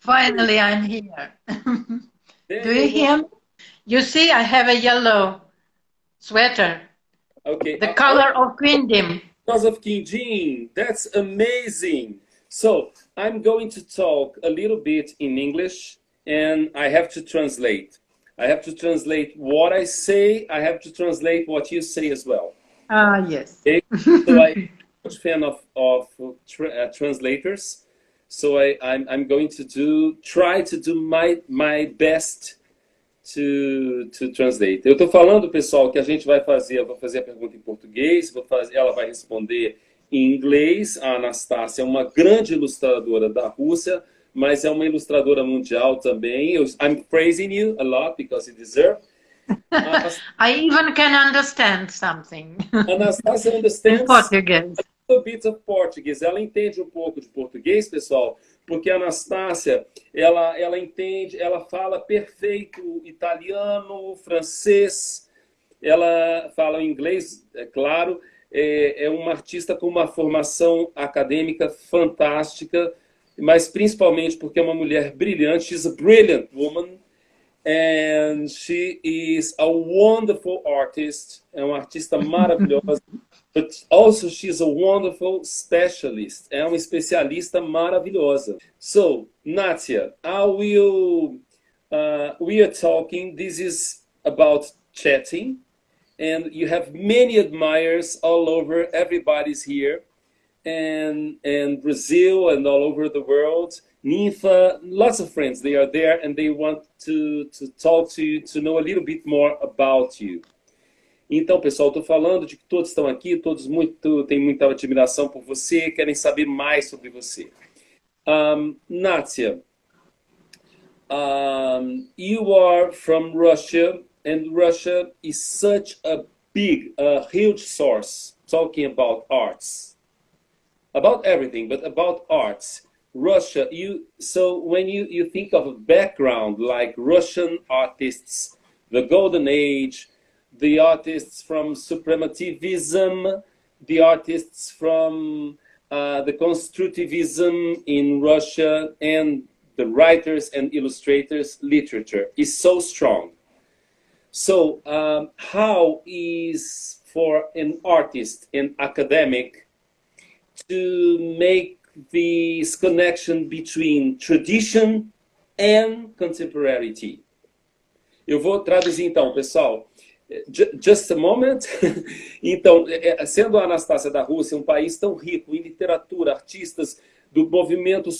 Finally, I'm here. Do you hear me? You see, I have a yellow sweater. Okay. The color of Quindim. Because of Quindim. That's amazing. So I'm going to talk a little bit in English and I have to translate. I have to translate what I say. I have to translate what you say as well. Ah, yes. Okay? so I'm a fan of, of tra uh, translators. So I, I'm, I'm going to do, try to do my, my best to, to translate. Eu estou falando, pessoal, que a gente vai fazer, eu vou fazer a pergunta em português, vou fazer, ela vai responder em inglês. A Anastácia é uma grande ilustradora da Rússia, mas é uma ilustradora mundial também. Eu, I'm praising you a lot because you deserve. I even can understand something. Anastácia understands Português. a little bit of Portuguese. Ela entende um pouco de português, pessoal, porque a Anastácia, ela, ela entende, ela fala perfeito italiano, francês, ela fala inglês, é claro, é, é uma artista com uma formação acadêmica fantástica, mas principalmente porque é uma mulher brilhante. She's a brilliant woman. And she is a wonderful artist, é uma artista maravilhosa, but also she's a wonderful specialist, é uma especialista maravilhosa. So, Natia, I will, uh, we are talking, this is about chatting, and you have many admirers all over, everybody's here, and, and Brazil and all over the world. Ninfa, lots of friends, they are there and they want to, to talk to you, to know a little bit more about you. Então, pessoal, estou falando de que todos estão aqui, todos muito têm muita admiração por você, querem saber mais sobre você. Um, Natia, um, you are from Russia, and Russia is such a big, a huge source talking about arts, about everything, but about arts. Russia, you so when you, you think of a background like Russian artists, the golden age, the artists from supremativism, the artists from uh, the constructivism in Russia, and the writers and illustrators literature is so strong. So, um, how is for an artist, an academic, to make this connection between tradition and contemporaneity. Eu vou traduzir então, pessoal. Just a moment. Então, sendo a Anastácia da Rússia um país tão rico em literatura, artistas do movimento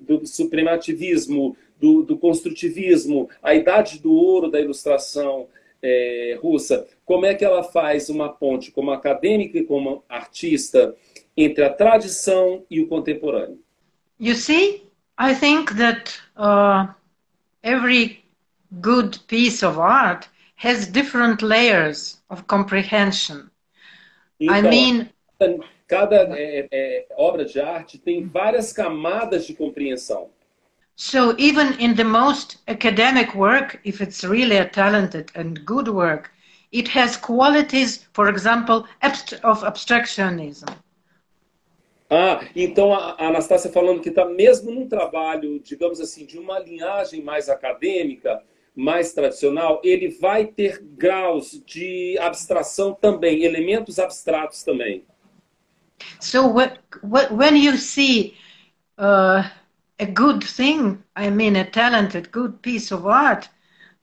do supremativismo, do, do, construtivismo, a idade do ouro da ilustração é, russa, como é que ela faz uma ponte como acadêmica e como artista entre a tradição e o contemporâneo. You see, I think that uh, every good piece of art has different layers of comprehension. Então, I mean, cada é, é, obra de arte tem várias camadas de compreensão. So even in the most academic work, if it's really a talented and good work, it has qualities, for example, of abstractionism. Ah, então a Anastácia falando que está mesmo num trabalho, digamos assim, de uma linhagem mais acadêmica, mais tradicional, ele vai ter graus de abstração também, elementos abstratos também. So what, what, when you see uh, a good thing, I mean a talented, good piece of art,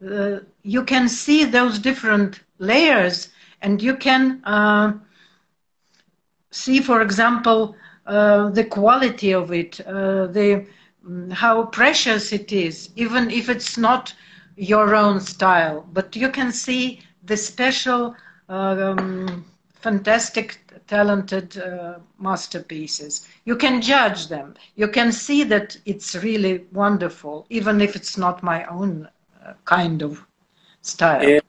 uh, you can see those different layers, and you can uh, see, for example, uh, the quality of it, uh, the how precious it is, even if it's not your own style. But you can see the special, um, fantastic, talented uh, masterpieces. You can judge them. You can see that it's really wonderful, even if it's not my own uh, kind of style. É,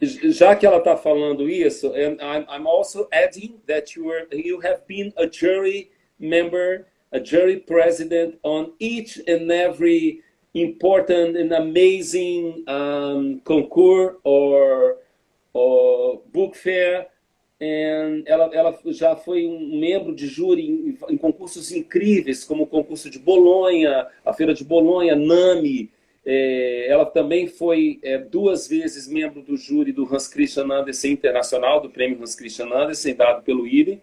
já que ela está falando isso, and I'm, I'm also adding that you were you have been a jury member, a jury president on each and every important and amazing um, concours or, or book fair And ela, ela já foi um membro de júri em, em, concursos incríveis, como o concurso de Bolonha, a Feira de Bolonha, NAMI. É, ela também foi é, duas vezes membro do júri do Hans Christian Andersen Internacional, do prêmio Hans Christian Andersen, dado pelo IBE.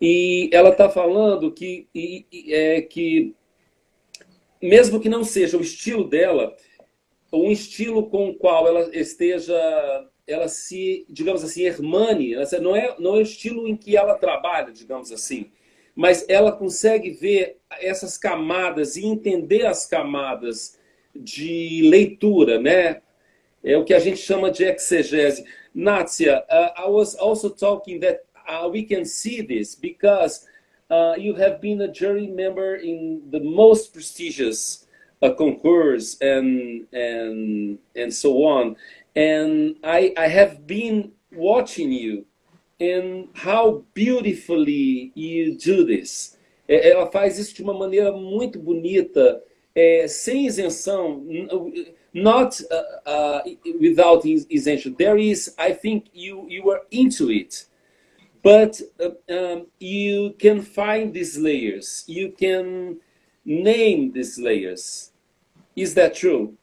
E ela está falando que, e, é, que, mesmo que não seja o estilo dela, um estilo com o qual ela esteja ela se, digamos assim, hermane, não é, não é o estilo em que ela trabalha, digamos assim, mas ela consegue ver essas camadas e entender as camadas de leitura, né? É o que a gente chama de exegese. Natia, uh, I was also talking that uh, we can see this because uh, you have been a jury member in the most prestigious uh, concours and and and so on. And I, I have been watching you and how beautifully you do this. Ela faz isso de uma maneira muito bonita, é, sem isenção, not uh, uh, without isention. There is, I think you you are into it, but uh, um, you can find these layers. You can name these layers. Is that true?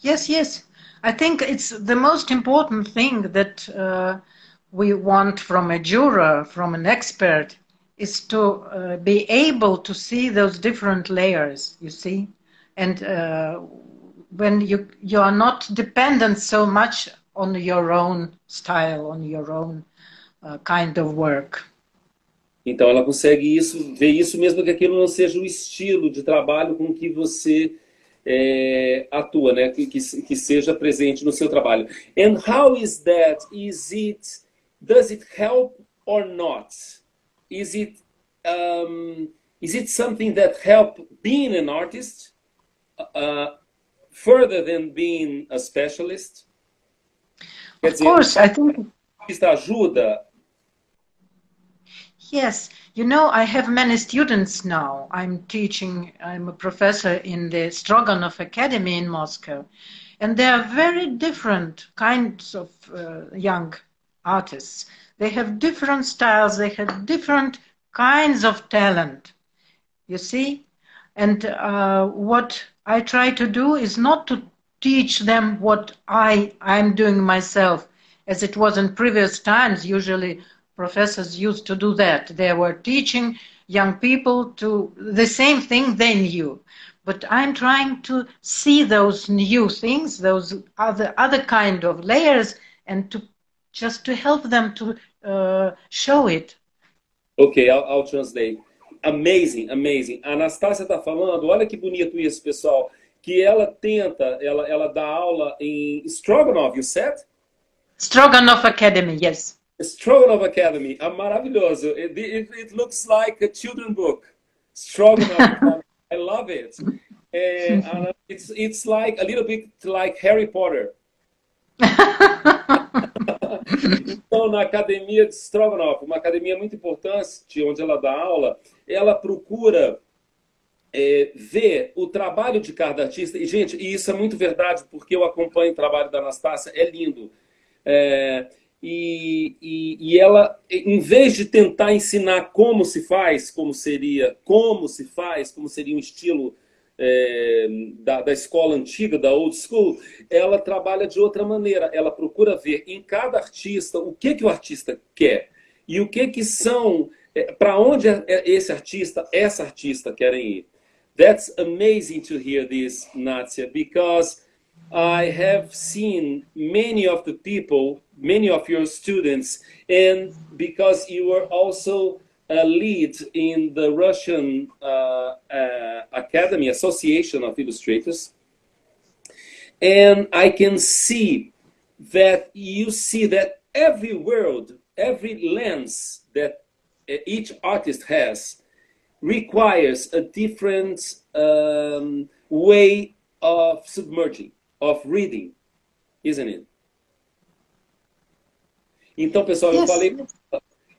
Yes, yes. I think it's the most important thing that uh, we want from a juror, from an expert, is to uh, be able to see those different layers, you see? And uh, when you, you are not dependent so much on your own style, on your own kind of work. Então ela consegue isso, ver isso mesmo que aquilo não seja o estilo de trabalho com que você é, atua, né? Que, que, que, seja presente no seu trabalho. And how is that? Is it does it help or not? Is it um, is it something that help being an artist uh, further than being a specialist? Quer of dizer, course, I think. ajuda Yes, you know, I have many students now. I'm teaching, I'm a professor in the Stroganov Academy in Moscow. And they are very different kinds of uh, young artists. They have different styles, they have different kinds of talent, you see? And uh, what I try to do is not to teach them what I, I'm doing myself, as it was in previous times, usually professors used to do that. They were teaching young people to the same thing they knew. But I'm trying to see those new things, those other other kind of layers, and to just to help them to uh, show it. Okay, I'll, I'll translate. Amazing, amazing. A Anastácia está falando, olha que bonito isso, pessoal, que ela tenta, ela, ela dá aula em Stroganov, you said? Stroganov Academy, yes. Stroganoff Academy, é maravilhoso. It, it, it looks like a children book. Stroganoff, I love it. And, uh, it's, it's like a little bit like Harry Potter. então, na academia de Stroganoff, uma academia muito importante, onde ela dá aula, ela procura é, ver o trabalho de cada artista. E, gente, e isso é muito verdade, porque eu acompanho o trabalho da Anastácia, é lindo. É, e, e, e, ela, em vez de tentar ensinar como se faz, como seria, como se faz, como seria um estilo é, da, da escola antiga, da old school, ela trabalha de outra maneira. Ela procura ver em cada artista o que, que o artista quer e o que, que são, é, para onde é, é esse artista, essa artista querem ir. That's amazing to hear this, Natia, because I have seen many of the people, many of your students, and because you were also a lead in the Russian uh, uh, Academy Association of Illustrators, and I can see that you see that every world, every lens that each artist has requires a different um, way of submerging of reading, isn't it? Então, pessoal, eu falei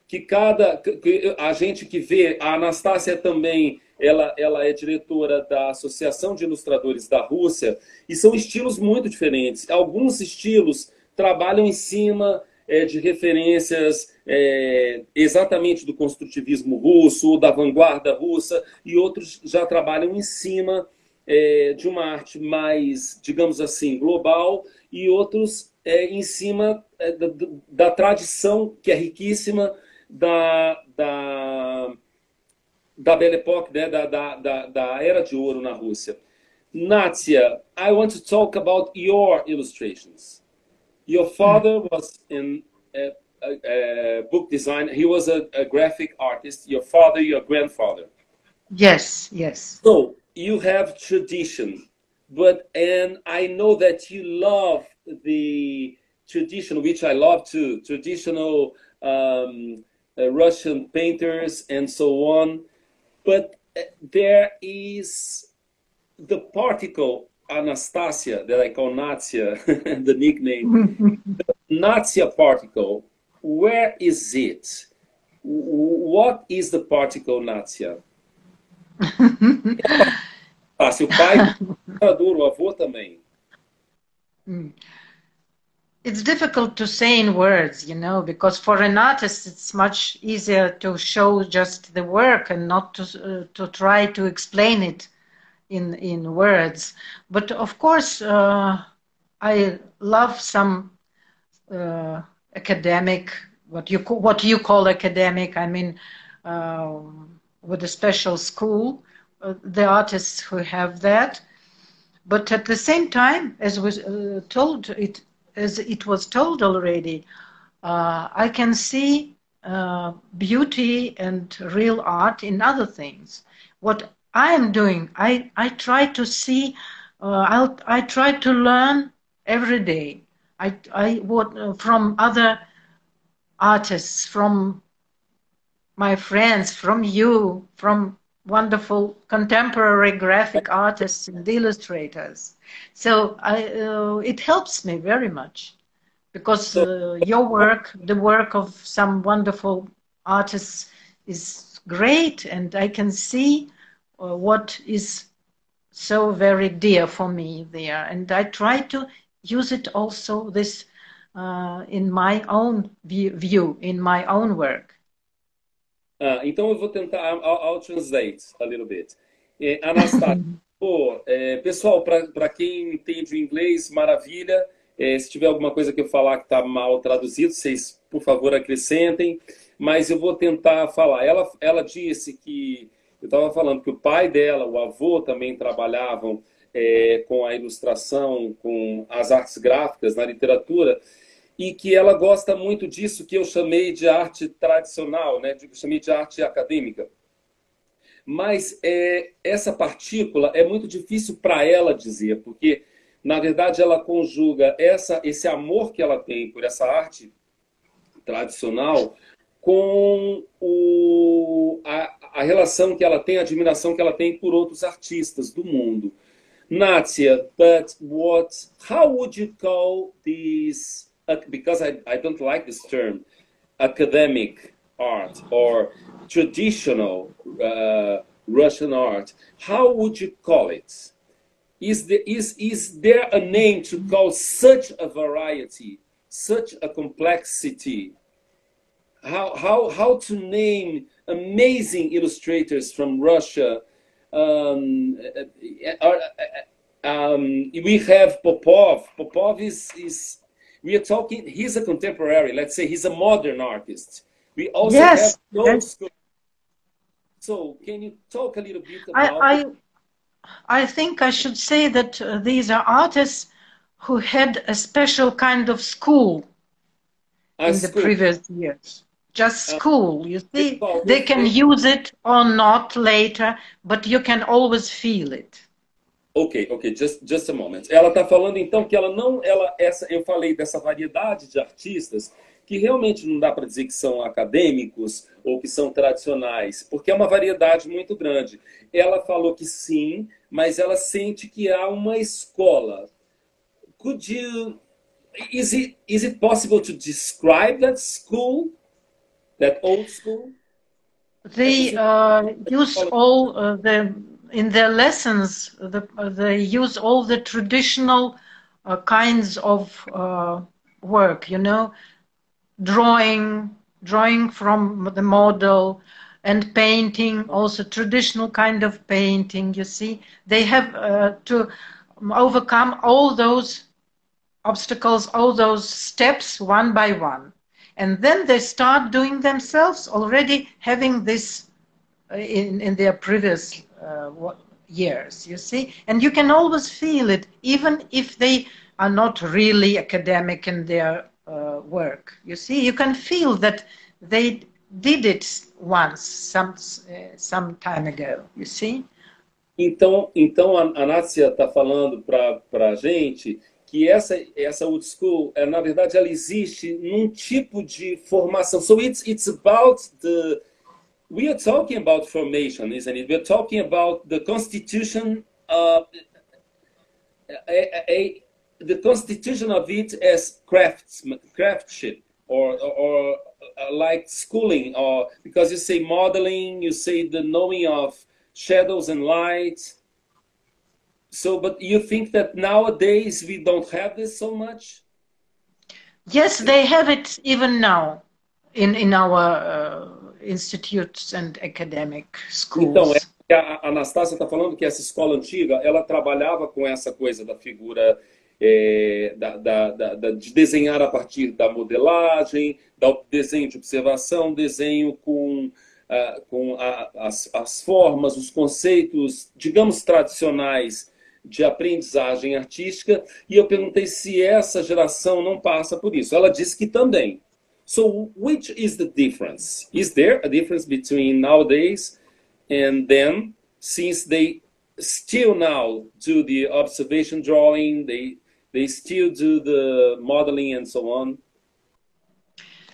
que cada que a gente que vê, a Anastácia também, ela, ela é diretora da Associação de Ilustradores da Rússia, e são estilos muito diferentes. Alguns estilos trabalham em cima é, de referências é, exatamente do construtivismo russo, da vanguarda russa, e outros já trabalham em cima é, de uma arte mais, digamos assim, global, e outros é, em cima é, da, da, tradição, que é riquíssima, da, da, da Belle Époque, né, da, da, da, Era de Ouro na Rússia. Natia, I want to talk about your illustrations. Your father was in uh, uh, book design. He was a, a, graphic artist. Your father, your grandfather. Yes, yes. So you have tradition, but and I know that you love the tradition, which I love too. Traditional um, uh, Russian painters and so on, but uh, there is the particle Anastasia that I call Natia, the nickname. the particle, where is it? What is the particle Natia? ah, se o pai o avô também. Hmm. It's difficult to say in words, you know, because for an artist it's much easier to show just the work and not to uh, to try to explain it in in words. But of course, uh, I love some uh, academic what you what you call academic. I mean, uh, with a special school, the artists who have that. But at the same time, as was uh, told, it as it was told already, uh, I can see beauty and real art in other things. What I am doing. I, I try to see, uh, I'll, I try to learn every day. I, I what, uh, from other artists, from my friends, from you, from wonderful contemporary graphic artists and illustrators. So I, uh, it helps me very much because uh, your work, the work of some wonderful artists, is great, and I can see uh, what is so very dear for me there. And I try to use it also this uh, in my own view, in my own work. Ah, então eu vou tentar, I'll, I'll translate a little bit. Eh, Anastasia, eh, pessoal, para quem entende o inglês, maravilha. Eh, se tiver alguma coisa que eu falar que está mal traduzido, vocês, por favor, acrescentem. Mas eu vou tentar falar. Ela, ela disse que eu estava falando que o pai dela, o avô também trabalhavam é, com a ilustração, com as artes gráficas na literatura, e que ela gosta muito disso que eu chamei de arte tradicional, né? eu chamei de arte acadêmica. Mas é, essa partícula é muito difícil para ela dizer, porque, na verdade, ela conjuga essa, esse amor que ela tem por essa arte tradicional com o, a, a relação que ela tem, a admiração que ela tem por outros artistas do mundo. Natia, but what, how would you call this, uh, because I, I don't like this term, academic art or traditional uh, Russian art, how would you call it? Is there, is, is there a name to call such a variety, such a complexity? How, how, how to name amazing illustrators from Russia. Um, uh, uh, um, we have Popov. Popov is, is, we are talking, he's a contemporary, let's say he's a modern artist. We also yes, have those. So, can you talk a little bit about I, I, I think I should say that uh, these are artists who had a special kind of school a in school. the previous years just uh, school. You see, they can use it or not later, but you can always feel it. Ok, ok, just, just a moment. Ela está falando então que ela não, ela, essa, eu falei dessa variedade de artistas que realmente não dá para dizer que são acadêmicos ou que são tradicionais, porque é uma variedade muito grande. Ela falou que sim, mas ela sente que há uma escola. Could you, is it, is it possible to describe that school? that old school? They uh, use all uh, the in their lessons. The, they use all the traditional uh, kinds of uh, work. You know, drawing, drawing from the model, and painting, also traditional kind of painting. You see, they have uh, to overcome all those obstacles, all those steps one by one. And then they start doing themselves already having this uh, in, in their previous uh, years, you see. And you can always feel it, even if they are not really academic in their uh, work. You see, you can feel that they did it once, some, uh, some time ago, you see. Então, então a, a Nácia está falando para a gente que essa, essa old school, é, na verdade, ela existe num tipo de formação. So it's, it's about the... We are talking about formation, isn't it? We're talking about the constitution, uh, a, a, the constitution of it as crafts, craftsmanship, or, or uh, like schooling, or because you say modeling, you say the knowing of shadows and light, so, but you think that nowadays we don't have this so much? Yes, they have it even now in, in our uh, institutes and academic schools. Então, é, a Anastácia está falando que essa escola antiga, ela trabalhava com essa coisa da figura é, da, da, da, de desenhar a partir da modelagem, da desenho de observação, desenho com, uh, com a, as, as formas, os conceitos, digamos, tradicionais de aprendizagem artística e eu perguntei se essa geração não passa por isso. Ela disse que também. So, which is the difference? Is there a difference between nowadays and then, since they still now do the observation drawing, they they still do the modeling and so on?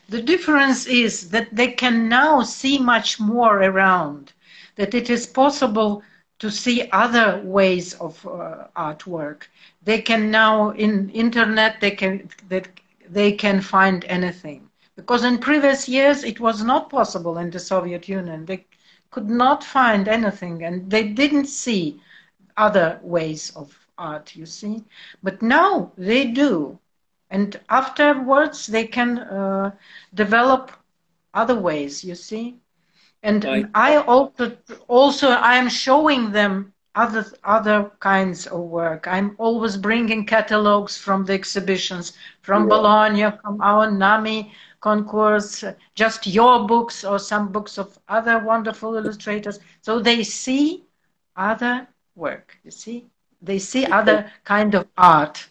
The difference is that they can now see much more around, that it is possible to see other ways of uh, artwork. They can now in internet they can that they can find anything because in previous years it was not possible in the Soviet Union. They could not find anything and they didn't see other ways of art. You see, but now they do, and afterwards they can uh, develop other ways. You see. And I, I also also I am showing them other other kinds of work. I'm always bringing catalogs from the exhibitions from yeah. Bologna, from our NAMI concourse, just your books or some books of other wonderful illustrators. So they see other work. You see, they see other kind of art.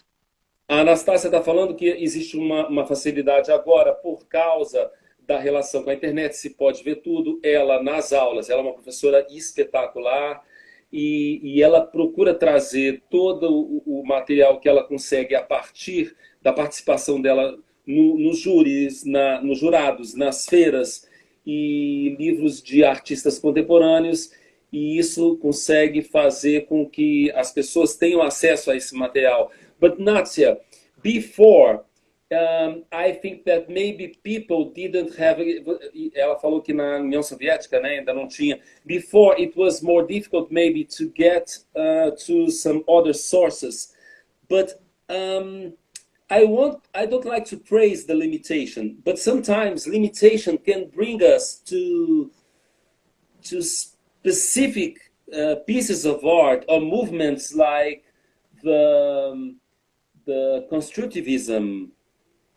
A Anastácia está falando que existe uma, uma facilidade agora por causa da relação com a internet, se pode ver tudo. Ela, nas aulas, ela é uma professora espetacular e, e ela procura trazer todo o, o, material que ela consegue a partir da participação dela no, nos júris, na, nos jurados, nas feiras e livros de artistas contemporâneos. E isso consegue fazer com que as pessoas tenham acesso a esse material. But Natia, before um, I think that maybe people didn't have. Ela falou que na União Soviética, né, ainda não tinha. Before it was more difficult maybe to get uh, to some other sources, but um, I want. I don't like to praise the limitation, but sometimes limitation can bring us to to specific uh, pieces of art or movements like the um, the constructivism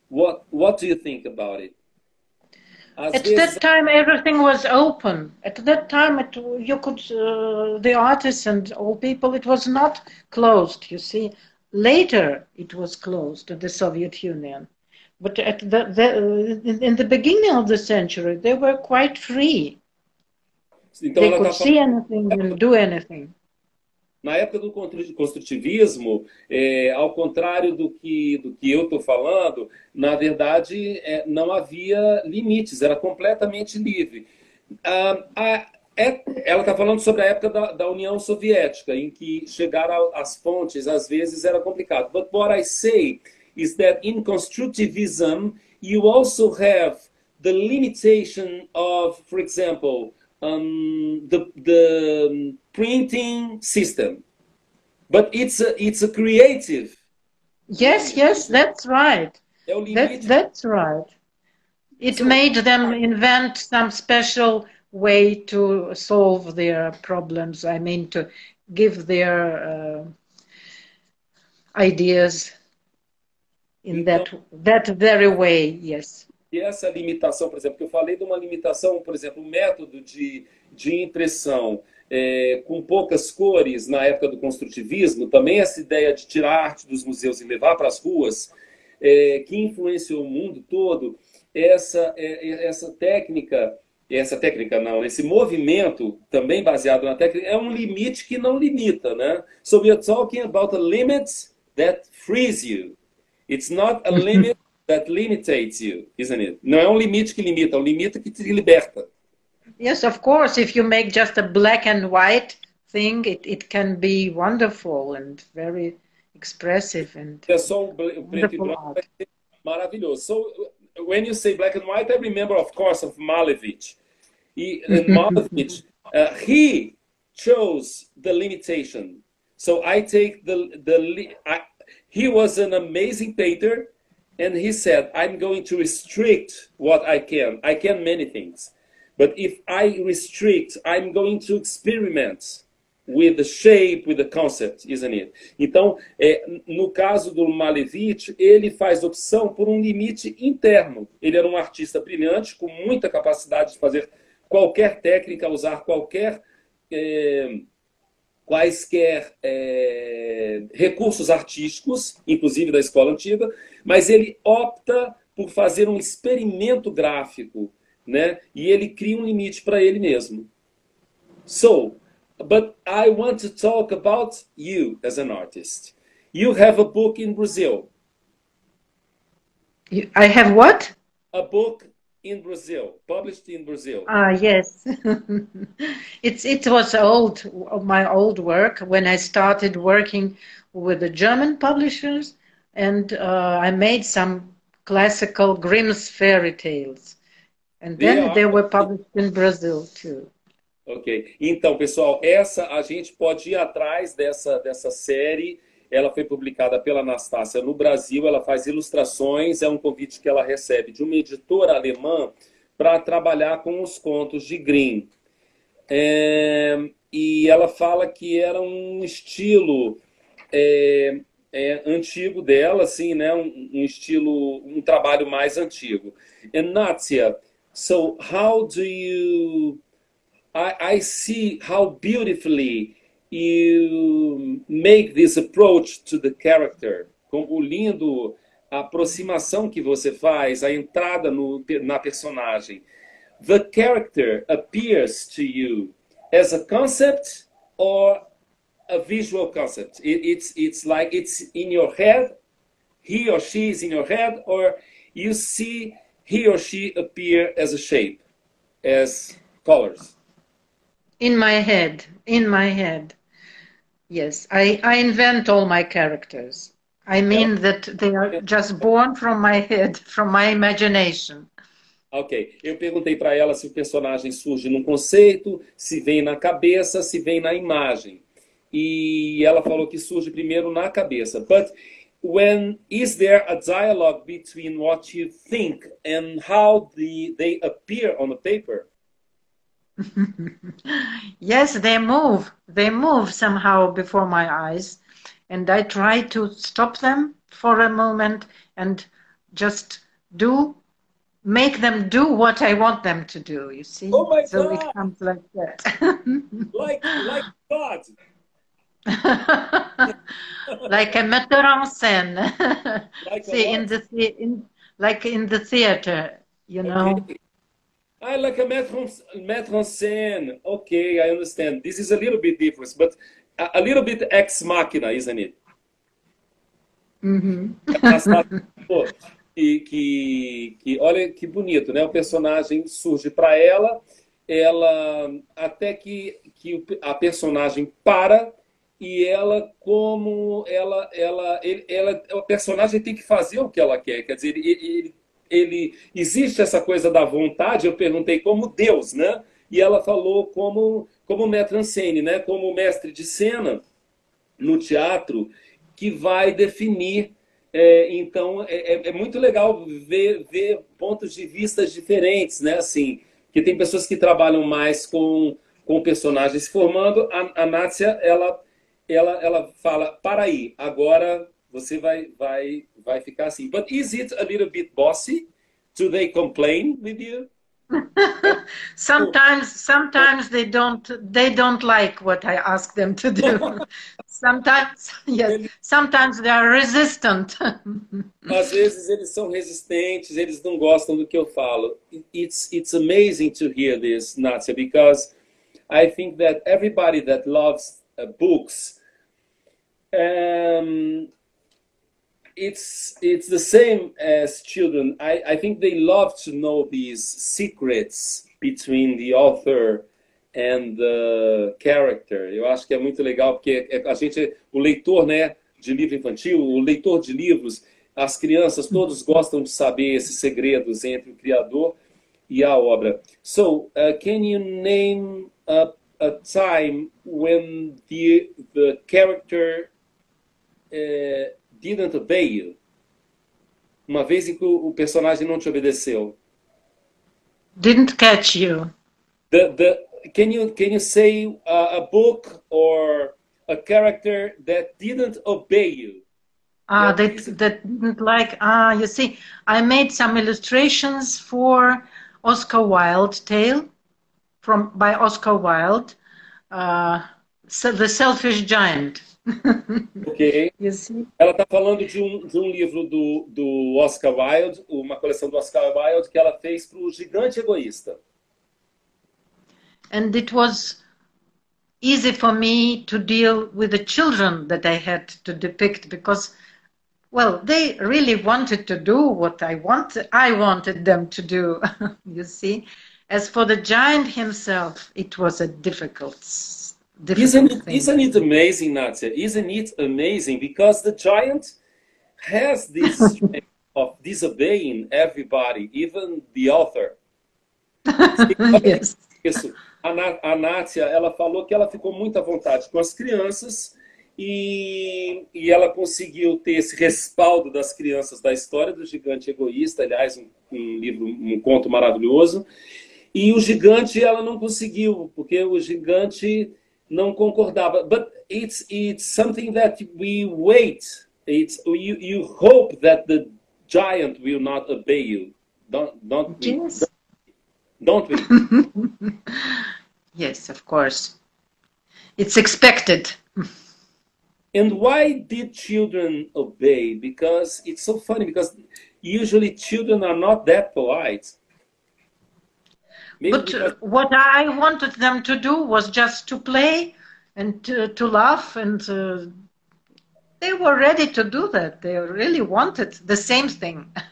what What do you think about it? As At that time, everything was open. At that time, it, you could uh, the artists and all people. It was not closed. You see, later it was closed to the Soviet Union, but at the, the in the beginning of the century, they were quite free. Então they could see anything and do anything. Na época do construtivismo, é, ao contrário do que, do que eu estou falando, na verdade é, não havia limites, era completamente livre. Ah, a, é, ela está falando sobre a época da, da, União Soviética, em que chegar às fontes às vezes era complicado. But what I say is that in constructivism you also have the limitation of, for example, um, the, the printing system, but it's a, it's a creative. Yes, yes, that's right. É that, that's right. It made them invent some special way to solve their problems. I mean, to give their uh, ideas in that that very way. Yes. E essa limitação, por exemplo, que eu falei de uma limitação, por exemplo, o método de, de impressão é, com poucas cores na época do construtivismo, também essa ideia de tirar a arte dos museus e levar para as ruas, é, que influenciou o mundo todo, essa, é, é, essa técnica, essa técnica não, esse movimento também baseado na técnica, é um limite que não limita, né? So we are talking about a limit that frees you. It's not a limit that limitates you, isn't it? Não é um limite que limita, é um limite que te liberta. Yes, of course. If you make just a black and white thing, it, it can be wonderful and very expressive and um preto e maravilhoso. So when you say black and white, I remember, of course, of Malevich. He, Malevich, uh, he chose the limitation. So I take the the I, he was an amazing painter, and he said, "I'm going to restrict what I can. I can many things, but if I restrict, I'm going to experiment." with the shape, with the concept, isn't it? Então, é, no caso do Malevich, ele faz opção por um limite interno. Ele era um artista brilhante, com muita capacidade de fazer qualquer técnica, usar qualquer é, quaisquer é, recursos artísticos, inclusive da escola antiga, mas ele opta por fazer um experimento gráfico, né? E ele cria um limite para ele mesmo. So, but I want to talk about you as an artist. You have a book in Brazil. I have what? A book in Brazil, published in Brazil. Ah, yes. it's it was old my old work when I started working with the German publishers, and uh, I made some classical Grimm's fairy tales, and then they, they were published in Brazil too. Ok. Então, pessoal, essa a gente pode ir atrás dessa, dessa série. Ela foi publicada pela Anastácia no Brasil. Ela faz ilustrações. É um convite que ela recebe de uma editora alemã para trabalhar com os contos de Grimm. É, e ela fala que era um estilo é, é, antigo dela, assim, né? Um, um, estilo, um trabalho mais antigo. Natia, so how do you I, I see how beautifully you make this approach to the character. Como lindo a aproximação que você faz, a entrada no, na personagem. The character appears to you as a concept or a visual concept. It, it's, it's like it's in your head, he or she is in your head, or you see he or she appear as a shape, as colors. In my head, in my head. Yes, I, I invent all my characters. I mean that they are just born from my head, from my imagination. Ok. Eu perguntei para ela se o personagem surge num conceito, se vem na cabeça, se vem na imagem. E ela falou que surge primeiro na cabeça. But when is there a dialogue between what you think and how the, they appear on the paper? yes, they move. They move somehow before my eyes. And I try to stop them for a moment and just do, make them do what I want them to do, you see? Oh my so God. it comes like that. like, like God. like a metteur en scène. Like see, in the, in, like in the theater, you know? Okay. I like a metro, metro scene. Okay, I understand. This is a little bit different, but a, a little bit ex machina, isn't it? Uhum. Pô, e que, que, olha que bonito, né? O personagem surge para ela, ela até que, que a personagem para e ela como ela ela ele, ela o personagem tem que fazer o que ela quer, quer dizer ele, ele ele existe essa coisa da vontade, eu perguntei como Deus, né? E ela falou como como maître né? Como mestre de cena no teatro que vai definir É, então é, é, muito legal ver, ver pontos de vista diferentes, né? Assim, que tem pessoas que trabalham mais com, com personagens formando. A, a Nátia, ela, ela, ela fala, para aí, agora você vai, vai, vai ficar assim. But is it a little bit bossy? Do they complain with you? sometimes sometimes they don't they don't like what I ask them to do. sometimes yes, sometimes they are resistant. Às vezes eles são resistentes, eles não gostam do que eu falo. It's it's amazing to hear this, Nadia, because I think that everybody that loves uh, books um, it's it's the same as children. I, I think they love to know these secrets between the author and the character. Eu acho que é muito legal porque é, a gente, o leitor, né, de livro infantil, o leitor de livros, as crianças todos gostam de saber esses segredos entre o criador e a obra. So, uh, can you name a, a time when the the character uh, didn't obey you. Uma vez em que o personagem não te obedeceu. Didn't catch you. The, the, can you can you say uh, a book or a character that didn't obey you? Ah, that, that didn't like. Ah, you see, I made some illustrations for Oscar Wilde tale from by Oscar Wilde, uh, so The Selfish Giant. Ok. Ela está falando de um, de um livro do, do Oscar Wilde, uma coleção do Oscar Wilde que ela fez para o Gigante Egoísta. And it was easy for me to deal with the children that I had to depict because, well, they really wanted to do what I wanted. I wanted them to do. you see, as for the giant himself, it was a difficult isn't it, isn't it amazing, Nadia? Isn't it amazing? Because the giant has this of disobeying everybody, even the author. yes. Isso. A, a Nátia, ela falou que ela ficou muito à vontade com as crianças e, e ela conseguiu ter esse respaldo das crianças da história do gigante egoísta, aliás, um, um livro, um conto maravilhoso. E o gigante ela não conseguiu, porque o gigante não concordava. But it's it's something that we wait. It's you you hope that the giant will not obey you. Don't don't yes. don't, don't we? yes, of course. It's expected. and why did children obey? Because it's so funny because usually children are not that polite. Maybe but because... what I wanted them to do was just to play and to, to laugh, and uh, they were ready to do that. They really wanted the same thing.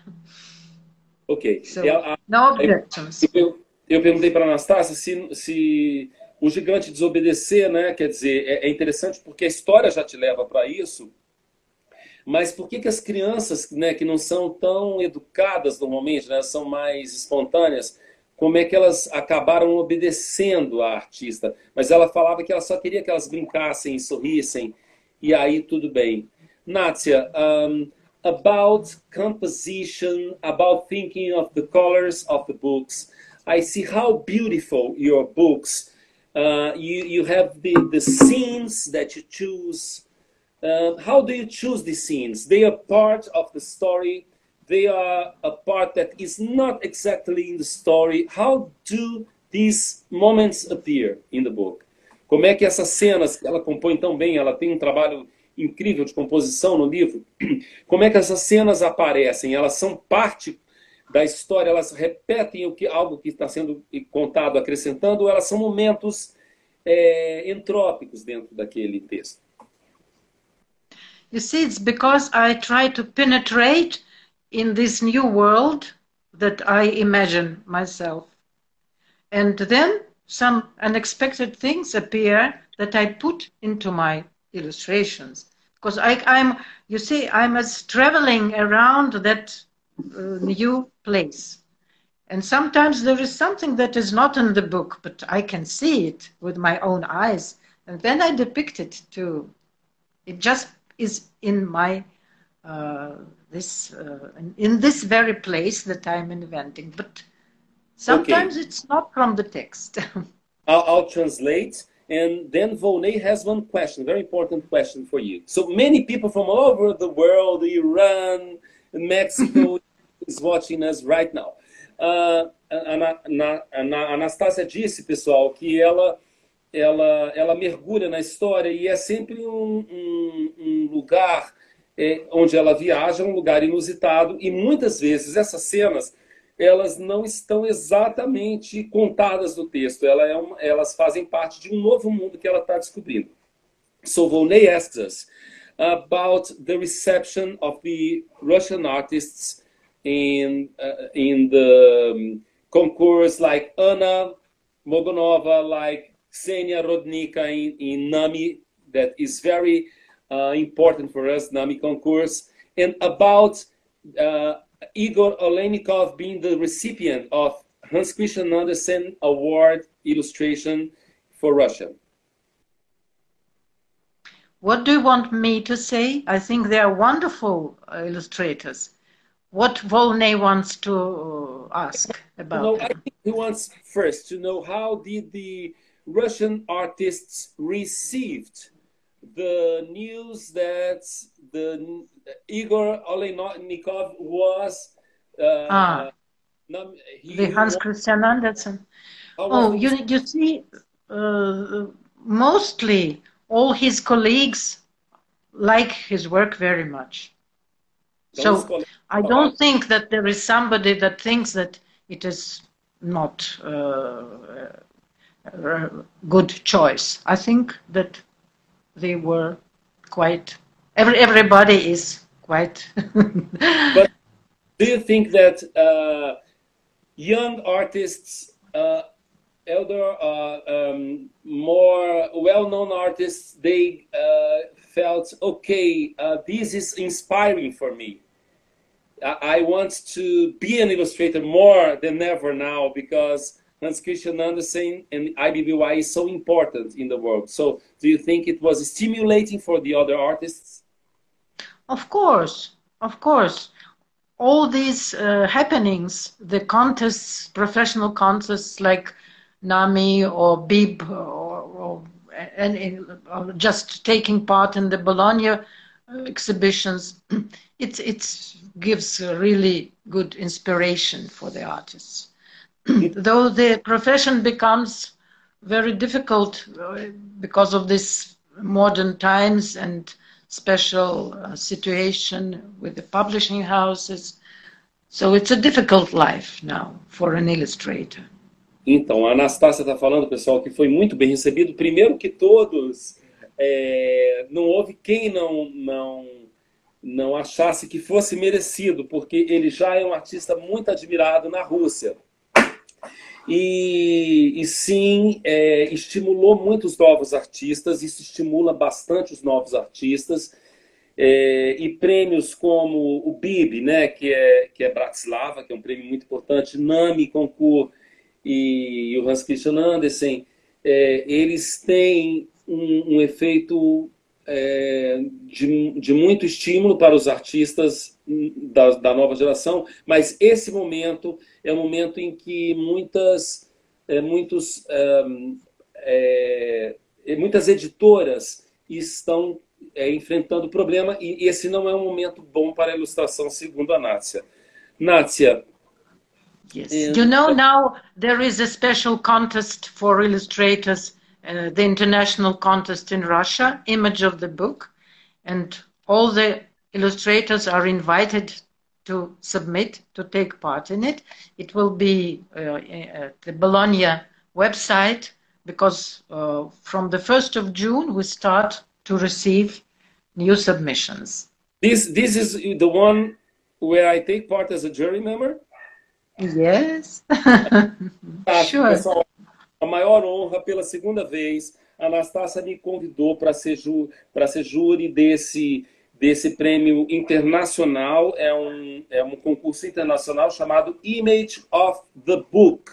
Ok. So, no objections. Eu, eu perguntei para a Anastácia se, se o gigante desobedecer, né? Quer dizer, é, é interessante porque a história já te leva para isso. Mas por que, que as crianças, né, que não são tão educadas normalmente, né, são mais espontâneas, como é que elas acabaram obedecendo a artista. Mas ela falava que ela só queria que elas brincassem sorrissem, e aí tudo bem. Natia, um, about composition, about thinking of the colors of the books, I see how beautiful your books. Uh, you you have the the scenes that you choose. Uh, how do you choose the scenes? They are part of the story they are a part that is not exactly in the story. How do these moments appear in the book? Como é que essas cenas, ela compõe tão bem, ela tem um trabalho incrível de composição no livro. Como é que essas cenas aparecem? Elas são parte da história, elas repetem o que algo que está sendo contado, acrescentando, ou elas são momentos é, entrópicos dentro daquele texto. You see, it's because I try to penetrate in this new world that I imagine myself. And then some unexpected things appear that I put into my illustrations. Because I, am you see, I'm as traveling around that uh, new place. And sometimes there is something that is not in the book, but I can see it with my own eyes. And then I depict it too. It just is in my this uh, in this very place that I'm inventing. But sometimes okay. it's not from the text. I'll, I'll, translate. And then Volney has one question, very important question for you. So many people from all over the world, Iran, Mexico, is watching us right now. Uh, a, a, Anastácia disse, pessoal, que ela, ela, ela mergulha na história e é sempre um, um, um lugar é, onde ela viaja, um lugar inusitado, e muitas vezes essas cenas elas não estão exatamente contadas no texto, ela é uma, elas fazem parte de um novo mundo que ela está descobrindo. So Volney asks us about the reception of the Russian artists in uh, in the concourse like Anna Mogonova, like Ksenia Rodnika in, in NAMI, that is very important for us, NAMI concourse, and about uh, Igor Oleynikov being the recipient of Hans Christian Andersen Award illustration for Russia. What do you want me to say? I think they are wonderful uh, illustrators what Volney wants to ask about. No, I think he wants first to know how did the Russian artists received the news that the Igor Oleynikov was uh, ah, the Hans Christian Andersen. Oh, you you see, uh, mostly all his colleagues like his work very much. So I don't think that there is somebody that thinks that it is not uh, a good choice. I think that they were quite. Every, everybody is quite. but do you think that uh, young artists, uh, elder, uh, um, more well-known artists, they uh, felt okay? Uh, this is inspiring for me I want to be an illustrator more than ever now because Hans Christian Andersen and IBBY is so important in the world. So, do you think it was stimulating for the other artists? Of course, of course. All these uh, happenings, the contests, professional contests like NAMI or BIB, or, or, and, or just taking part in the Bologna exhibitions, it it's gives really good inspiration for the artists. Though the profession becomes very difficult uh, because of this modern times and special uh, situation with the publishing houses. So it's a difficult life now for an illustrator. Então, a Anastácia está falando, pessoal, que foi muito bem recebido. Primeiro que todos, é, não houve quem não, não não achasse que fosse merecido, porque ele já é um artista muito admirado na Rússia. E, e sim, é, estimulou muitos novos artistas, isso estimula bastante os novos artistas. É, e prêmios como o BIB, né, que, é, que é Bratislava, que é um prêmio muito importante, NAMI Concours e, o Hans Christian Andersen, é, eles têm um, um efeito é, de, de, muito estímulo para os artistas da, da, nova geração, mas esse momento é um momento em que muitas, é, muitos, é, é muitas editoras estão é, enfrentando problema e esse não é um momento bom para a ilustração, segundo a Nátia. Nátia. Yes. You know now there is a special contest for illustrators Uh, the international contest in Russia, image of the book, and all the illustrators are invited to submit to take part in it. It will be uh, at the Bologna website because uh, from the 1st of June we start to receive new submissions. This this is the one where I take part as a jury member. Yes. sure. a maior honra pela segunda vez. A Anastácia me convidou para ser, ju, ser júri desse, desse prêmio internacional. É um, é um concurso internacional chamado Image of the Book.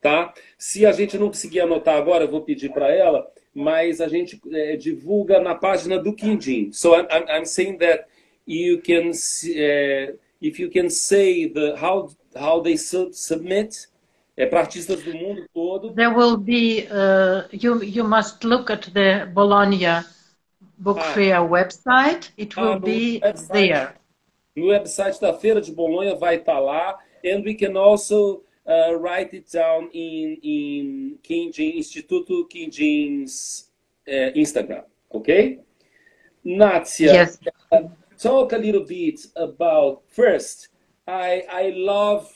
Tá? Se a gente não conseguir anotar agora, eu vou pedir para ela, mas a gente é, divulga na página do Quindim. So I'm, I'm saying that you can uh, if you can say the how how they sub submit é para artistas do mundo todo. There will be uh, you you must look at the Bologna Book ah, Fair website. It will ah, be website, there. No website da Feira de Bolonha vai estar lá, and we can also uh, write it down in in Quindim Instituto Quindim's uh, Instagram. Okay, Natia. Yes. Uh, talk a little bit about first. I I love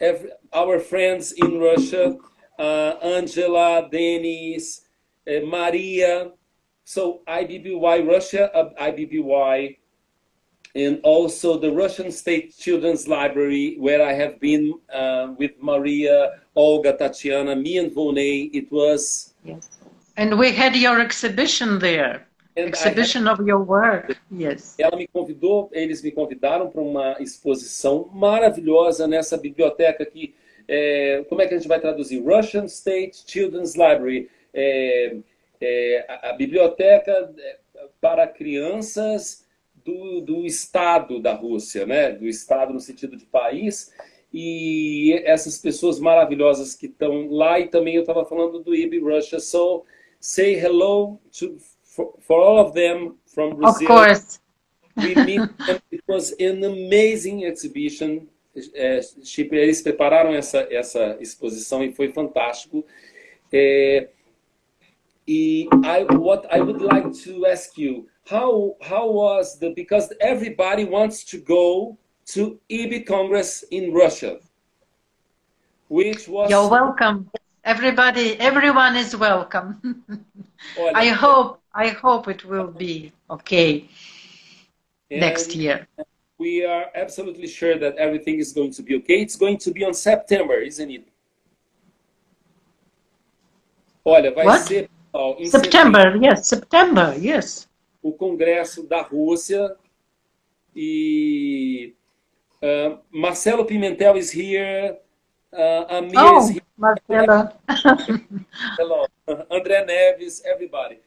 every, our friends in Russia, uh, Angela, Denis, uh, Maria. So IBBY Russia, uh, IBBY, and also the Russian State Children's Library, where I have been uh, with Maria, Olga, Tatiana, me and Vonay. It was. Yes. And we had your exhibition there. Exhibition of your work, yes. Ela me convidou, eles me convidaram para uma exposição maravilhosa nessa biblioteca aqui. É, como é que a gente vai traduzir? Russian State Children's Library. É, é, a, a, biblioteca é, para crianças do, do estado da Rússia, né? Do estado no sentido de país. E essas pessoas maravilhosas que estão lá. E também eu estava falando do IB Russia. So, say hello to for, for all of them from Brazil. Of course. we meet them. It was an amazing exhibition. É, eles prepararam essa, essa exposição e foi fantástico. É, I, what I would like to ask you, how, how was the, because everybody wants to go to IBBY Congress in Russia, which was... You're welcome. Everybody, everyone is welcome. I hope I hope it will be okay and next year. We are absolutely sure that everything is going to be okay. It's going to be on September, isn't it? Olha, vai What? ser em September, yes, September, yes. O Congresso da Rússia e uh, Marcelo Pimentel is here. Uh, Amir oh, is here. Marcelo. Hello, André Neves, everybody.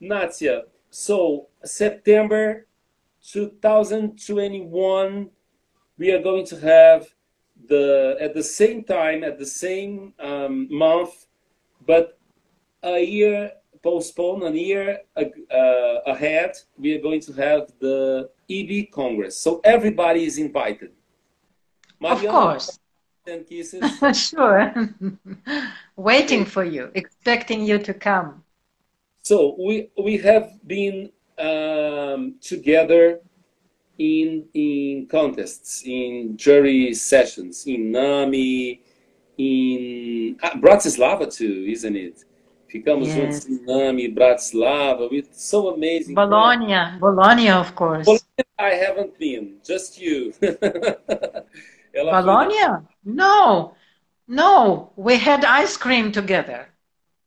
Natia, so September 2021, we are going to have the at the same time at the same um, month, but a year postponed, a year uh, ahead, we are going to have the IBBY Congress. So everybody is invited. Mariana, of course. And kisses. sure. Waiting for you, expecting you to come. So we we have been um, together in in contests, in jury sessions, in NAMI, in ah, Bratislava too, isn't it? Ficamos yes. juntos em NAMI, Bratislava, with so amazing. Bologna, Bologna, of course. Bologna, I haven't been, just you. Bologna? No, no, we had ice cream together.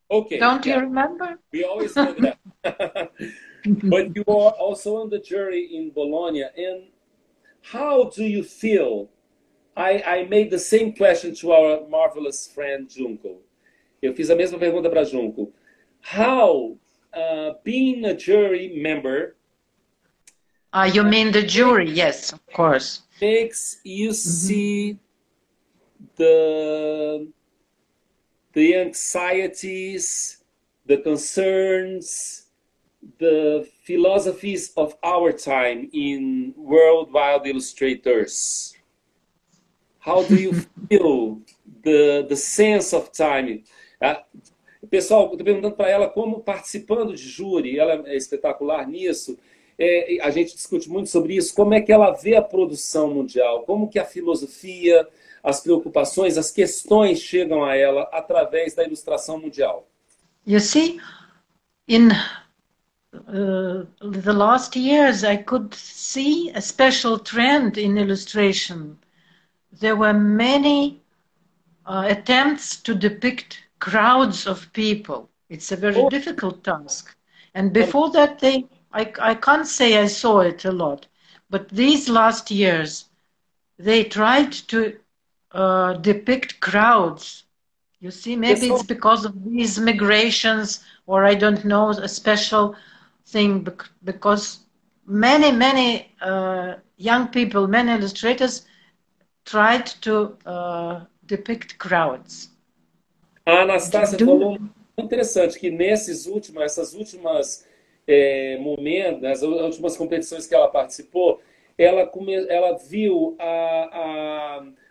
Okay. Don't yeah. you remember? We always know that. but you are also on the jury in Bologna. And how do you feel? I, I made the same question to our marvelous friend Junko. Eu fiz a mesma pergunta para Junko. How, uh, being a jury member. Uh, you mean the jury? Yes, of course. Makes you mm -hmm. see the the anxieties, the concerns, the philosophies of our time in World Wild Illustrators. How do you feel the, the sense of time? Uh, pessoal, estou perguntando para ela como participando de júri, ela é espetacular nisso. É, a gente discute muito sobre isso, como é que ela vê a produção mundial, como que a filosofia, as preocupações, as questões chegam a ela através da ilustração mundial. You see, in uh, the last years, I could see a special trend in illustration. There were many uh, attempts to depict crowds of people. It's a very oh. difficult task. And before that, they, I, I can't say I saw it a lot, but these last years, they tried to uh, depict crowds. You see, maybe it's because of these migrations, or I don't know, a special thing because many, many uh, young people, many illustrators tried to uh, depict crowds. A Anastácia falou interessante que nesses últimos, essas últimas é, momentos, nas últimas competições que ela participou, ela, come, ela viu a,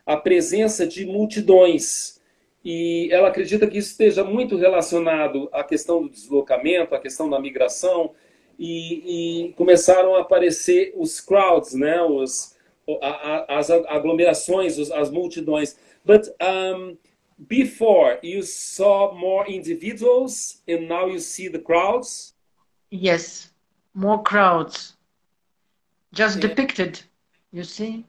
a, a presença de multidões e ela acredita que isso esteja muito relacionado à questão do deslocamento, à questão da migração e, e começaram a aparecer os crowds, né, os, a, a, as aglomerações, os, as multidões. But um, before you saw more individuals and now you see the crowds. Yes, more crowds, just Yeah. depicted. You see,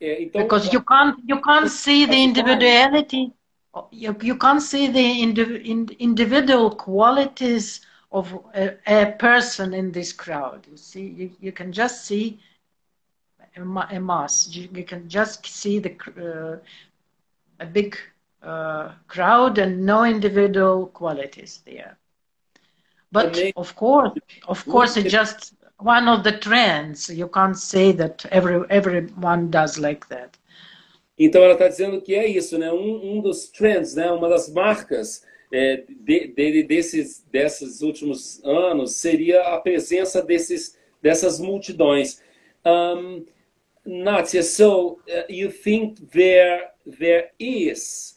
então, because you can't you can't see the individuality. You, you can't see the indiv- in, individual qualities of a, a person in this crowd. You see, you, you can just see a, a mass. You, you can just see the uh, a big uh, crowd and no individual qualities there. But of course, of course, it's just one of the trends. You can't say that every everyone does like that. Então ela está dizendo que é isso, né? Um, um dos trends, né? Uma das marcas é, de, de- desses, desses últimos anos seria a presença desses, dessas multidões. Um, Natia, so uh, you think there there is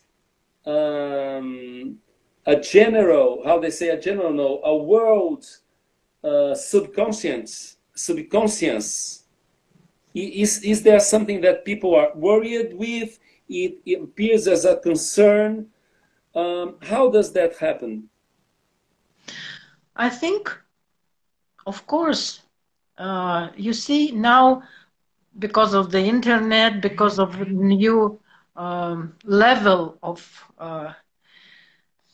um, a general, how they say a general, no, a world uh, subconscious, subconscious Is, is there something that people are worried with? It, it appears as a concern. Um, how does that happen? I think, of course, uh, you see now because of the internet, because of new um, level of uh,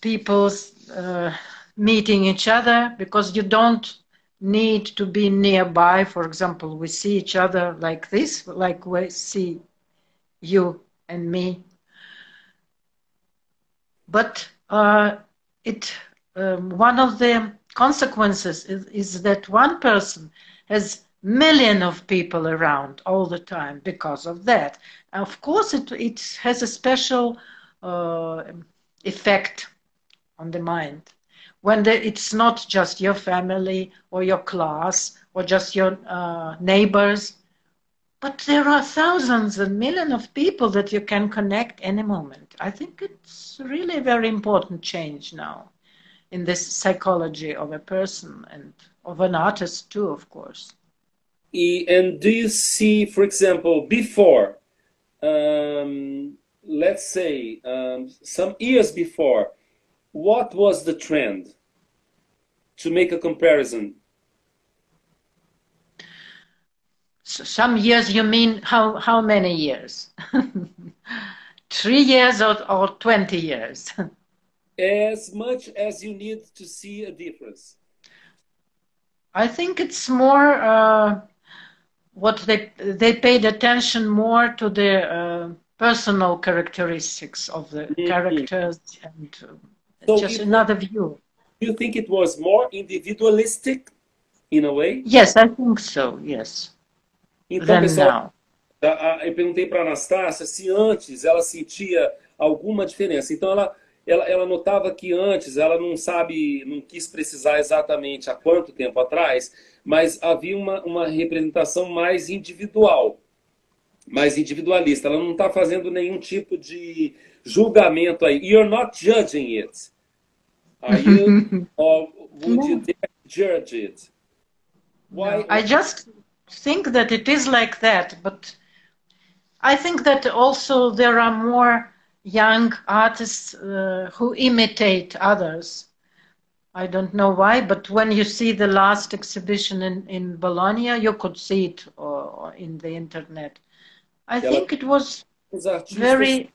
people's uh, meeting each other, because you don't need to be nearby. For example, we see each other like this, like we see you and me. But uh, it um, one of the consequences is, is that one person has million of people around all the time because of that. Of course, it it has a special uh, effect on the mind when the, it's not just your family or your class or just your uh, neighbors, but there are thousands and millions of people that you can connect any moment. I think it's really a very important change now in this psychology of a person and of an artist too, of course. And do you see, for example, before, um, let's say, um, some years before, what was the trend? To make a comparison, Some years, you mean how, how many years? Three years or, or 20 years? as much as you need to see a difference. I think it's more uh, what they they paid attention more to the uh, personal characteristics of the Mhm. characters and uh, So just it- another view. Do you think it was more individualistic in a way? Yes, I think so. Yes, Então, than pessoal, now. eu perguntei para Anastácia se antes ela sentia alguma diferença. Então, ela, ela, ela notava que antes ela não sabe, não quis precisar exatamente há quanto tempo atrás, mas havia uma, uma representação mais individual, mais individualista. Ela não está fazendo nenhum tipo de julgamento aí. You're not judging it. Are you? or would you dare judge it? Why? I just think that it is like that, but I think that also there are more young artists uh, who imitate others. I don't know why, but when you see the last exhibition in, in Bologna, you could see it or, or in the internet. I Ela- think it was very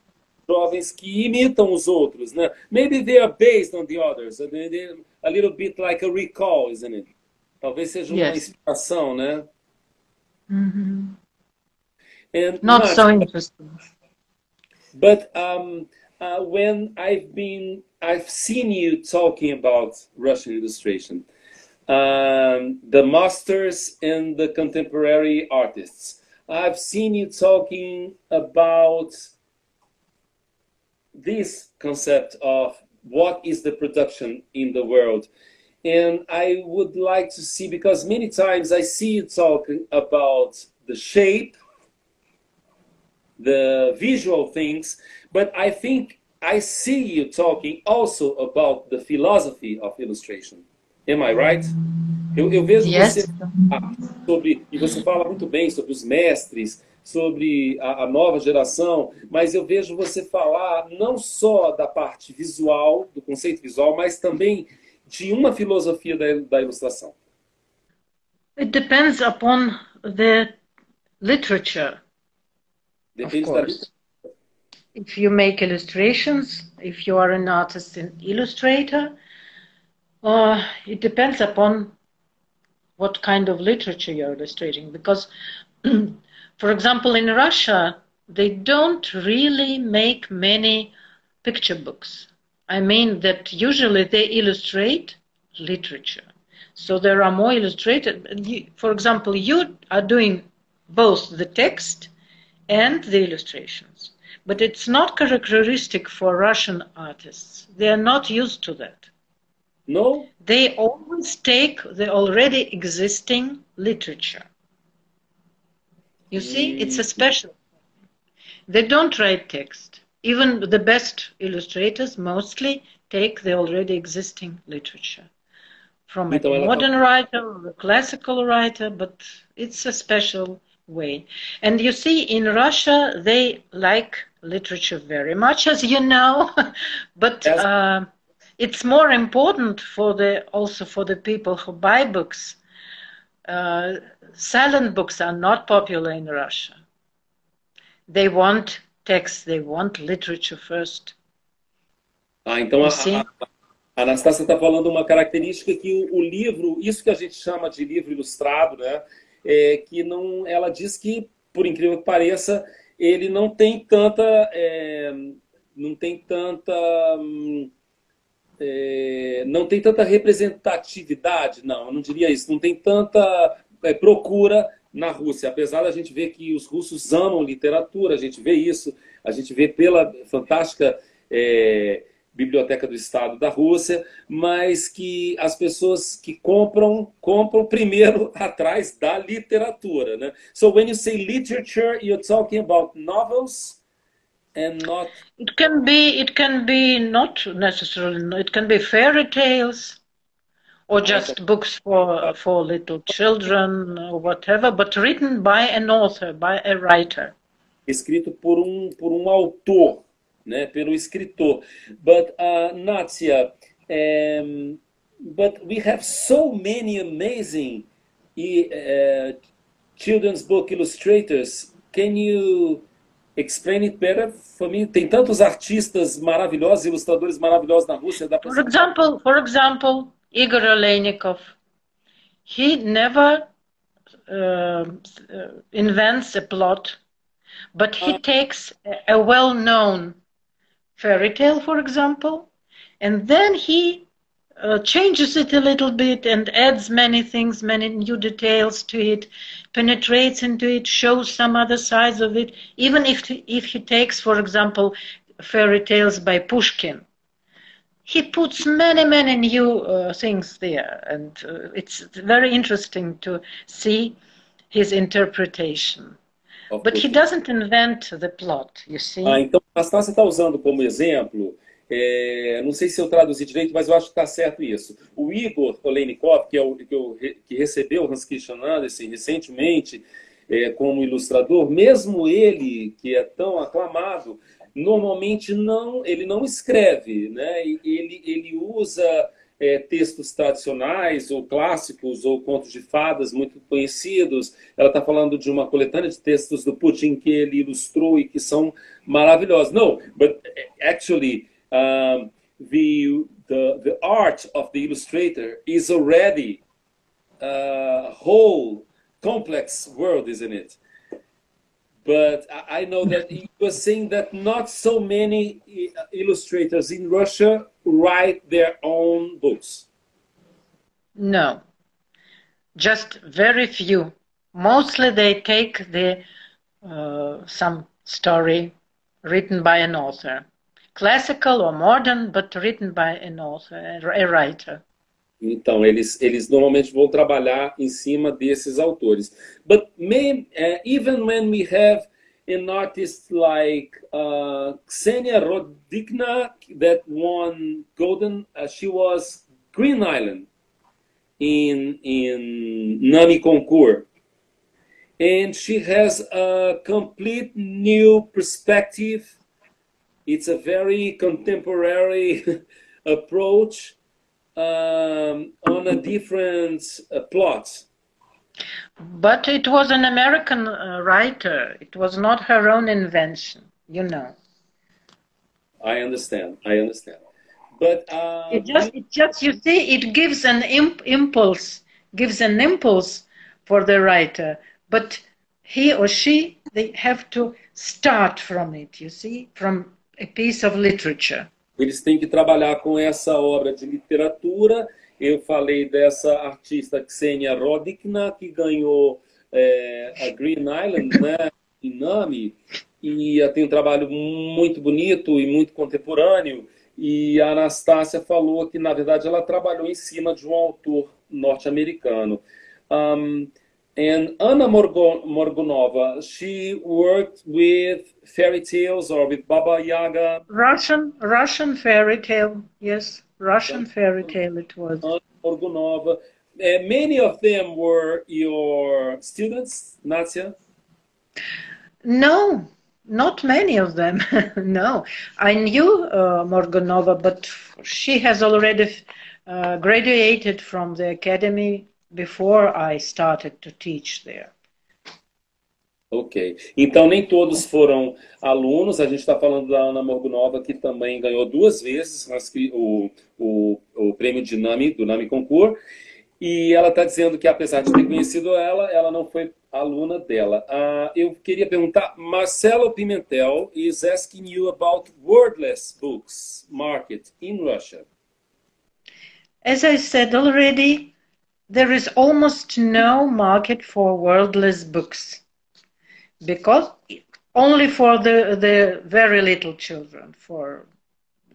jovens que imitam os outros, né? Maybe they are based on the others, they- they- a little bit like a recall, isn't it? Talvez seja uma Yes. inspiração, né? Mhm. Not Nath, so interesting. But um, uh, when I've been, I've seen you talking about Russian illustration. um, the masters and the contemporary artists. I've seen you talking about this concept of what is the production in the world. And I would like to see, because many times I see you talking about the shape, the visual things, but I think I see you talking also about the philosophy of illustration. Am I right? Eu, eu vejo Yes. você falar sobre, e você fala muito bem sobre os mestres, sobre a, a nova geração, mas eu vejo você falar não só da parte visual, do conceito visual, mas também de uma filosofia da, da ilustração. It depends upon the literature. Depende Of da course. If you make illustrations, if you are an artist and illustrator, uh, it depends upon what kind of literature you're illustrating. Because, for example, in Russia, they don't really make many picture books. I mean that usually they illustrate literature. So there are more illustrated. For example, you are doing both the text and the illustrations. But it's not characteristic for Russian artists. They are not used to that. No? They always take the already existing literature. You see, it's a special. They don't write text. Even the best illustrators mostly take the already existing literature from a modern writer or a classical writer, but it's a special way. And you see, in Russia, they like literature very much, as you know, but Yes. uh, it's more important for the also for the people who buy books. Uh, silent books are not popular in Russia. They want text, they want literature first. Ah, então a, Sim. a, a Anastácia está falando uma característica que o, o livro, isso que a gente chama de livro ilustrado, né? É que não, ela diz que, por incrível que pareça, ele não tem tanta, é, não tem tanta, é, não tem tanta representatividade, não, eu não diria isso, não tem tanta é, procura na Rússia, apesar da gente ver que os russos amam literatura, a gente vê isso, a gente vê pela fantástica é, Biblioteca do Estado da Rússia, mas que as pessoas que compram, compram primeiro atrás da literatura. Né? So when you say literature, you're talking about novels and not It can be, it can be not necessarily, it can be fairy tales or just books for, for little children or whatever, but written by an author, by a writer. escrito por um, por um autor, né, pelo escritor. But uh, Natia, um, but we have so many amazing uh, children's book illustrators. Can you explain it better for me? Tem tantos artistas maravilhosos, ilustradores maravilhosos na Rússia. Dá. For example, for example, Igor Oleynikov, he never uh, uh, invents a plot, but he takes a, a well-known fairy tale, for example, and then he uh, changes it a little bit and adds many things, many new details to it, penetrates into it, shows some other sides of it. Even if if he takes, for example, fairy tales by Pushkin, he puts many many new uh, things there, and uh, it's very interesting to see his interpretation. But he doesn't invent the plot, you see. Ah, então Anastácia está usando como exemplo, é, não sei se eu traduzi direito, mas eu acho que está certo isso. O Igor Oleynikov, que, é o, que, eu, que recebeu Hans Christian Andersen recentemente é, como ilustrador, mesmo ele, que é tão aclamado, normalmente não, ele não escreve, né? ele, ele usa é, textos tradicionais ou clássicos ou contos de fadas muito conhecidos. Ela está falando de uma coletânea de textos do Putin que ele ilustrou e que são maravilhosos. No, but actually um, the, the the art of the illustrator is already a whole complex world, isn't it? But I know that you were saying that not so many illustrators in Russia write their own books. No, just very few. Mostly they take the uh, some story written by an author, classical or modern, but written by an author, a writer. Então, eles, eles normalmente vão trabalhar em cima desses autores. But may, uh, even when we have an artist like uh, Ksenia Rodikna that won Golden, uh, she was Green Island in, in NAMI Concours. And she has a complete new perspective. It's a very contemporary approach um, on a different uh, plot. But it was an American uh, writer. It was not her own invention, you know. I understand. I understand. But uh, it just, it just, you see, it gives an imp- impulse, gives an impulse for the writer. But he or she, they have to start from it. You see, from a piece of literature. Eles têm que trabalhar com essa obra de literatura. Eu falei dessa artista Ksenia Rodikna, que ganhou é, a Green Island, né, em Nami, e tem um trabalho muito bonito e muito contemporâneo. E a Anastácia falou que, na verdade, ela trabalhou em cima de um autor norte-americano. Um, And Anna Morgunova, she worked with fairy tales or with Baba Yaga. Russian, Russian fairy tale, yes, Russian fairy tale it was. Anna Morgunova. Uh, many of them were your students, Natia? No, not many of them. no, I knew uh, Morgunova, but she has already uh, graduated from the academy before I started to teach there. Ok. Então, nem todos foram alunos. A gente está falando da Ana Morgunova, que também ganhou duas vezes o, o, o prêmio de NAMI, do NAMI Concours. E ela está dizendo que, apesar de ter conhecido ela, ela não foi aluna dela. Uh, eu queria perguntar, Marcelo Pimentel is asking you about wordless books market in Russia. As I said already, there is almost no market for wordless books because only for the, the very little children, for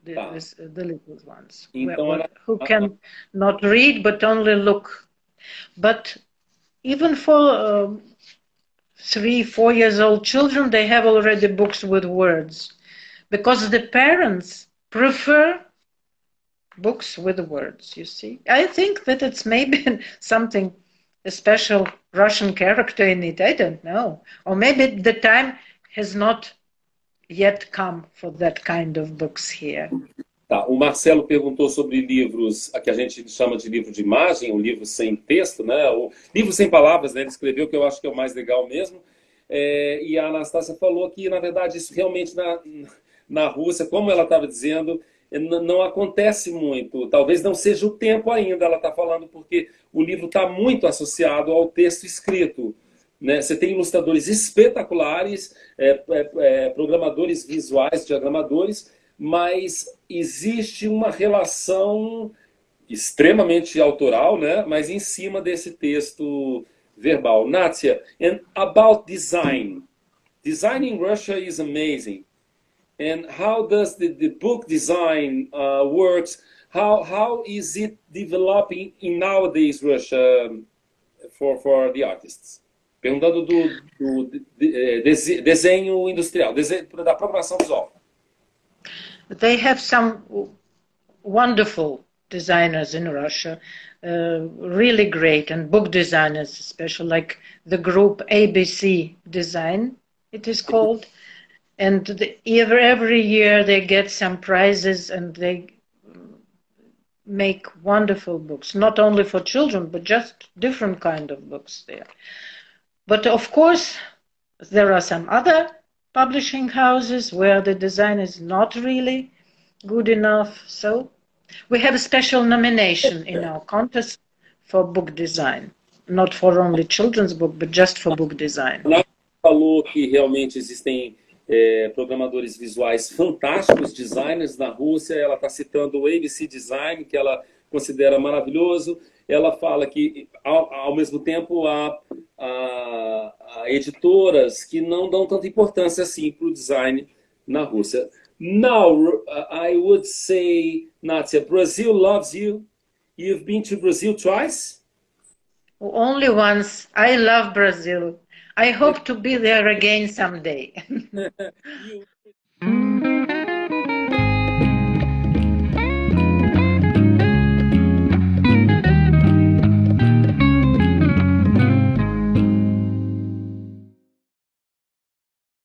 the, ah. the, the little ones who can not read but only look. But even for um, three, four years old children, they have already books with words because the parents prefer books with words, you see. I think that it's maybe something, a special Russian character in it, I don't know. Or maybe the time has not yet come for that kind of books here. Tá, o Marcelo perguntou sobre livros, a que a gente chama de livro de imagem, o livro sem texto, né? O livro sem palavras, né? Ele escreveu, que eu acho que é o mais legal mesmo. É, e a Anastácia falou que, na verdade, isso realmente na, na Rússia, como ela estava dizendo, não acontece muito. Talvez não seja o tempo ainda, ela está falando, porque o livro está muito associado ao texto escrito. Né? Você tem ilustradores espetaculares, é, é, é, programadores visuais, diagramadores, mas existe uma relação extremamente autoral, né? mas em cima desse texto verbal. Natia, and about design. Design in Russia is amazing. and how does the, the book design uh, works how how is it developing in nowadays Russia um, for for the artists? Perguntando do, do de, de, desenho industrial desenho, da programação visual. They have some wonderful designers in Russia uh, really great and book designers especially like the group ABC Design it is called. And the, every, every year they get some prizes and they make wonderful books not only for children but just different kind of books there. But of course there are some other publishing houses where the design is not really good enough. So we have a special nomination in our contest for book design not for only children's book but just for book design. Falou que realmente existem é, programadores visuais fantásticos, designers na Rússia. Ela está citando o ABC Design, que ela considera maravilhoso. ela fala que, ao, ao mesmo tempo, há, há, há, editoras que não dão tanta importância assim para o design na Rússia. Now, I would say, Natia, Brazil loves you. You've been to Brazil twice? Only once. I love Brazil. I hope to be there again someday.